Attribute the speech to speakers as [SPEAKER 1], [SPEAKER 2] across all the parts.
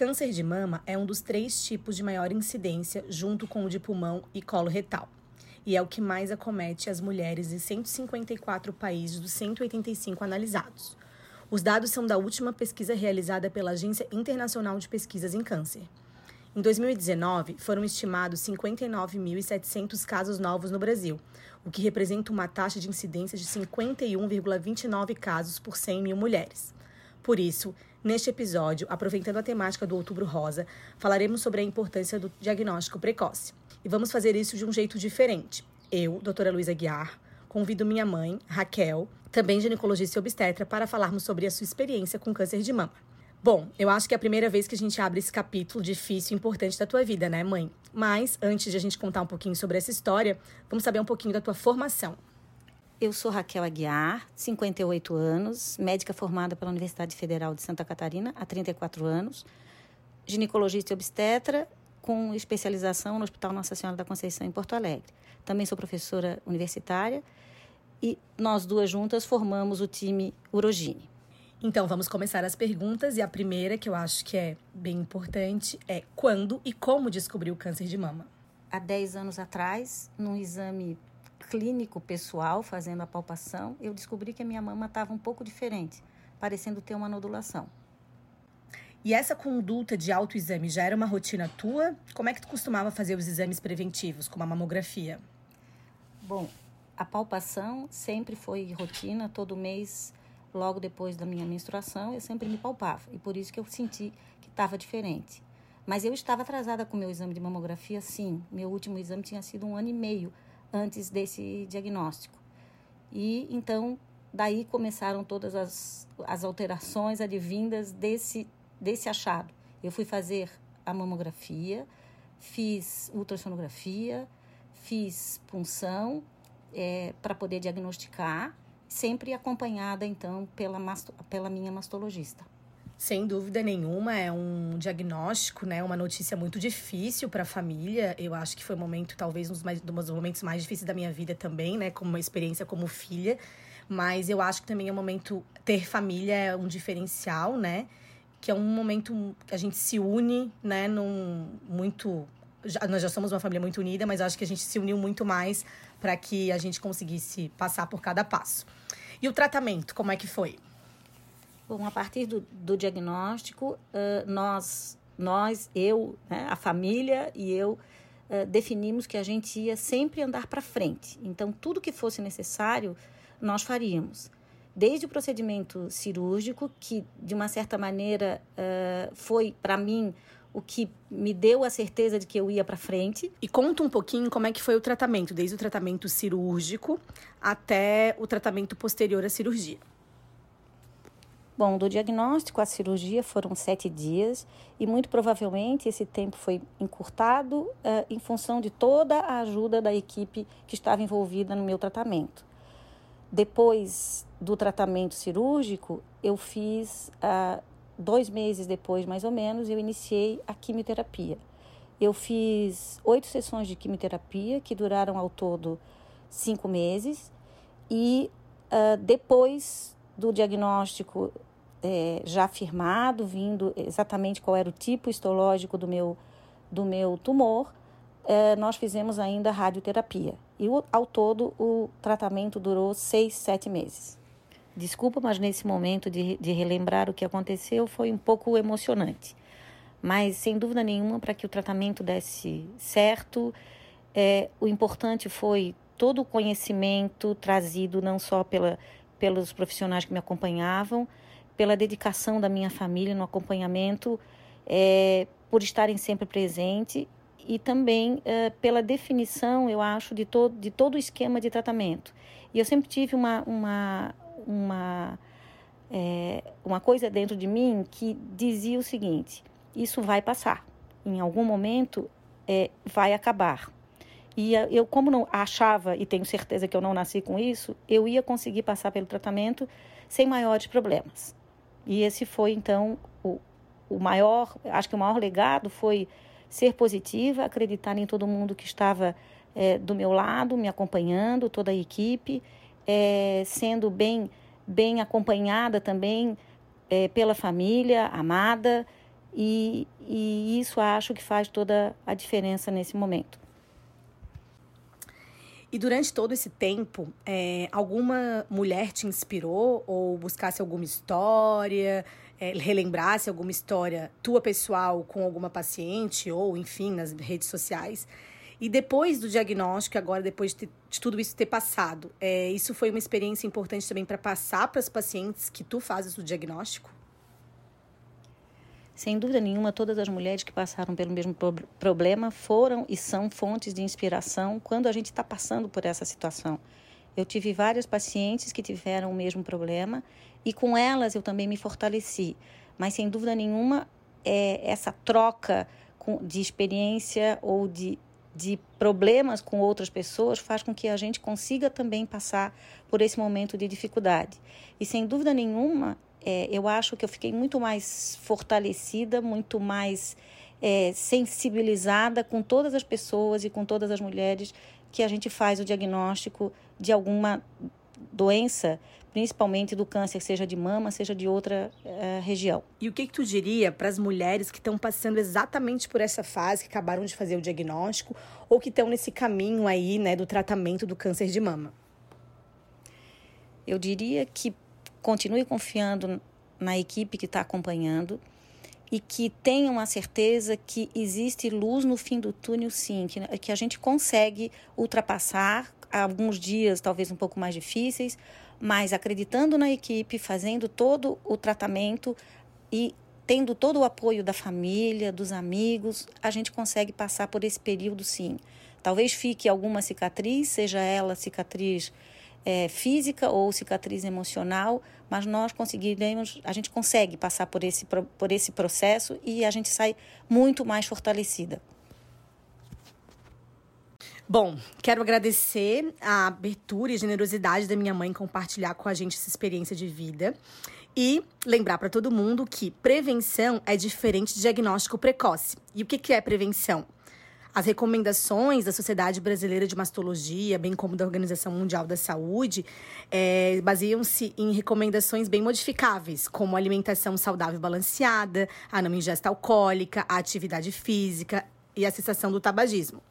[SPEAKER 1] câncer de mama é um dos três tipos de maior incidência, junto com o de pulmão e colo retal. E é o que mais acomete as mulheres em 154 países dos 185 analisados. Os dados são da última pesquisa realizada pela Agência Internacional de Pesquisas em Câncer. Em 2019, foram estimados 59.700 casos novos no Brasil, o que representa uma taxa de incidência de 51,29 casos por 100 mil mulheres. Por isso, neste episódio, aproveitando a temática do Outubro Rosa, falaremos sobre a importância do diagnóstico precoce. E vamos fazer isso de um jeito diferente. Eu, doutora Luísa Guiar, convido minha mãe, Raquel, também ginecologista e obstetra, para falarmos sobre a sua experiência com câncer de mama. Bom, eu acho que é a primeira vez que a gente abre esse capítulo difícil e importante da tua vida, né, mãe? Mas, antes de a gente contar um pouquinho sobre essa história, vamos saber um pouquinho da tua formação.
[SPEAKER 2] Eu sou Raquel Aguiar, 58 anos, médica formada pela Universidade Federal de Santa Catarina há 34 anos, ginecologista e obstetra com especialização no Hospital Nossa Senhora da Conceição em Porto Alegre. Também sou professora universitária e nós duas juntas formamos o time Urogine.
[SPEAKER 1] Então, vamos começar as perguntas e a primeira, que eu acho que é bem importante, é quando e como descobriu o câncer de mama?
[SPEAKER 2] Há 10 anos atrás, num exame clínico pessoal, fazendo a palpação, eu descobri que a minha mama estava um pouco diferente, parecendo ter uma nodulação.
[SPEAKER 1] E essa conduta de autoexame já era uma rotina tua? Como é que tu costumava fazer os exames preventivos, como a mamografia?
[SPEAKER 2] Bom, a palpação sempre foi rotina, todo mês, logo depois da minha menstruação, eu sempre me palpava. E por isso que eu senti que estava diferente. Mas eu estava atrasada com o meu exame de mamografia, sim. Meu último exame tinha sido um ano e meio antes desse diagnóstico. E então, daí começaram todas as, as alterações advindas desse, desse achado. Eu fui fazer a mamografia, fiz ultrassonografia, fiz punção é, para poder diagnosticar, sempre acompanhada então pela, pela minha mastologista.
[SPEAKER 1] Sem dúvida nenhuma, é um diagnóstico, né? Uma notícia muito difícil para a família. Eu acho que foi um momento, talvez, um dos, mais, um dos momentos mais difíceis da minha vida também, né? Como uma experiência como filha. Mas eu acho que também é um momento. Ter família é um diferencial, né? Que é um momento que a gente se une, né? Num muito. Já, nós já somos uma família muito unida, mas acho que a gente se uniu muito mais para que a gente conseguisse passar por cada passo. E o tratamento, como é que foi?
[SPEAKER 2] Bom, a partir do, do diagnóstico, uh, nós, nós, eu, né, a família e eu, uh, definimos que a gente ia sempre andar para frente. Então, tudo que fosse necessário, nós faríamos. Desde o procedimento cirúrgico, que de uma certa maneira uh, foi para mim o que me deu a certeza de que eu ia para frente.
[SPEAKER 1] E conta um pouquinho como é que foi o tratamento, desde o tratamento cirúrgico até o tratamento posterior à cirurgia.
[SPEAKER 2] Bom, do diagnóstico à cirurgia foram sete dias e muito provavelmente esse tempo foi encurtado uh, em função de toda a ajuda da equipe que estava envolvida no meu tratamento. Depois do tratamento cirúrgico, eu fiz, uh, dois meses depois mais ou menos, eu iniciei a quimioterapia. Eu fiz oito sessões de quimioterapia que duraram ao todo cinco meses e uh, depois do diagnóstico é, já afirmado, vindo exatamente qual era o tipo histológico do meu, do meu tumor, é, nós fizemos ainda radioterapia. E o, ao todo o tratamento durou seis, sete meses. Desculpa, mas nesse momento de, de relembrar o que aconteceu foi um pouco emocionante. Mas, sem dúvida nenhuma, para que o tratamento desse certo, é, o importante foi todo o conhecimento trazido não só pela, pelos profissionais que me acompanhavam, pela dedicação da minha família no acompanhamento, é, por estarem sempre presentes e também é, pela definição, eu acho, de, todo de todo o esquema de tratamento. E eu sempre tive uma, uma, uma, é, uma coisa dentro de mim que dizia o seguinte: isso vai passar, em algum momento é, vai acabar. E eu, como não achava, e tenho certeza que eu não nasci com isso, eu ia conseguir passar pelo tratamento sem maiores problemas. E esse foi, então, o, o maior, acho que o maior legado foi ser positiva, acreditar em todo mundo que estava é, do meu lado, me acompanhando, toda a equipe, é, sendo bem, bem acompanhada também é, pela família, amada, e, e isso acho que faz toda a diferença nesse momento.
[SPEAKER 1] E durante todo esse tempo, é, alguma mulher te inspirou ou buscasse alguma história, é, relembrasse alguma história tua pessoal com alguma paciente ou, enfim, nas redes sociais? E depois do diagnóstico, agora depois de, ter, de tudo isso ter passado, é, isso foi uma experiência importante também para passar para as pacientes que tu fazes o diagnóstico?
[SPEAKER 2] Sem dúvida nenhuma, todas as mulheres que passaram pelo mesmo problema foram e são fontes de inspiração quando a gente está passando por essa situação. Eu tive várias pacientes que tiveram o mesmo problema e com elas eu também me fortaleci. Mas sem dúvida nenhuma, é, essa troca de experiência ou de, de problemas com outras pessoas faz com que a gente consiga também passar por esse momento de dificuldade. E sem dúvida nenhuma, é, eu acho que eu fiquei muito mais fortalecida, muito mais é, sensibilizada com todas as pessoas e com todas as mulheres que a gente faz o diagnóstico de alguma doença, principalmente do câncer, seja de mama, seja de outra é, região.
[SPEAKER 1] E o que, que tu diria para as mulheres que estão passando exatamente por essa fase, que acabaram de fazer o diagnóstico, ou que estão nesse caminho aí, né, do tratamento do câncer de mama?
[SPEAKER 2] Eu diria que continue confiando na equipe que está acompanhando e que tenham a certeza que existe luz no fim do túnel, sim, que, que a gente consegue ultrapassar alguns dias talvez um pouco mais difíceis, mas acreditando na equipe, fazendo todo o tratamento e tendo todo o apoio da família, dos amigos, a gente consegue passar por esse período sim. Talvez fique alguma cicatriz, seja ela cicatriz é, física ou cicatriz emocional, mas nós conseguiremos, a gente consegue passar por esse, por esse processo e a gente sai muito mais fortalecida.
[SPEAKER 1] Bom, quero agradecer a abertura e generosidade da minha mãe compartilhar com a gente essa experiência de vida. E lembrar para todo mundo que prevenção é diferente de diagnóstico precoce. E o que, que é prevenção? As recomendações da Sociedade Brasileira de Mastologia, bem como da Organização Mundial da Saúde, é, baseiam-se em recomendações bem modificáveis, como alimentação saudável balanceada, a não ingesta alcoólica, a atividade física e a cessação do tabagismo.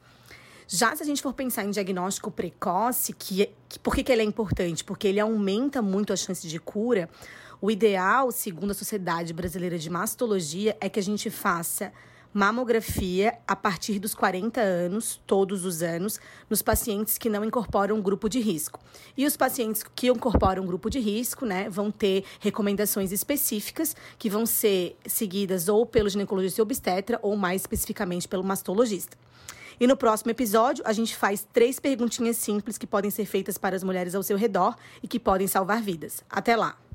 [SPEAKER 1] Já se a gente for pensar em diagnóstico precoce, que, que por que, que ele é importante? Porque ele aumenta muito as chances de cura. O ideal, segundo a Sociedade Brasileira de Mastologia, é que a gente faça mamografia a partir dos 40 anos, todos os anos, nos pacientes que não incorporam grupo de risco. E os pacientes que incorporam grupo de risco, né, vão ter recomendações específicas que vão ser seguidas ou pelo ginecologista e obstetra ou mais especificamente pelo mastologista. E no próximo episódio, a gente faz três perguntinhas simples que podem ser feitas para as mulheres ao seu redor e que podem salvar vidas. Até lá!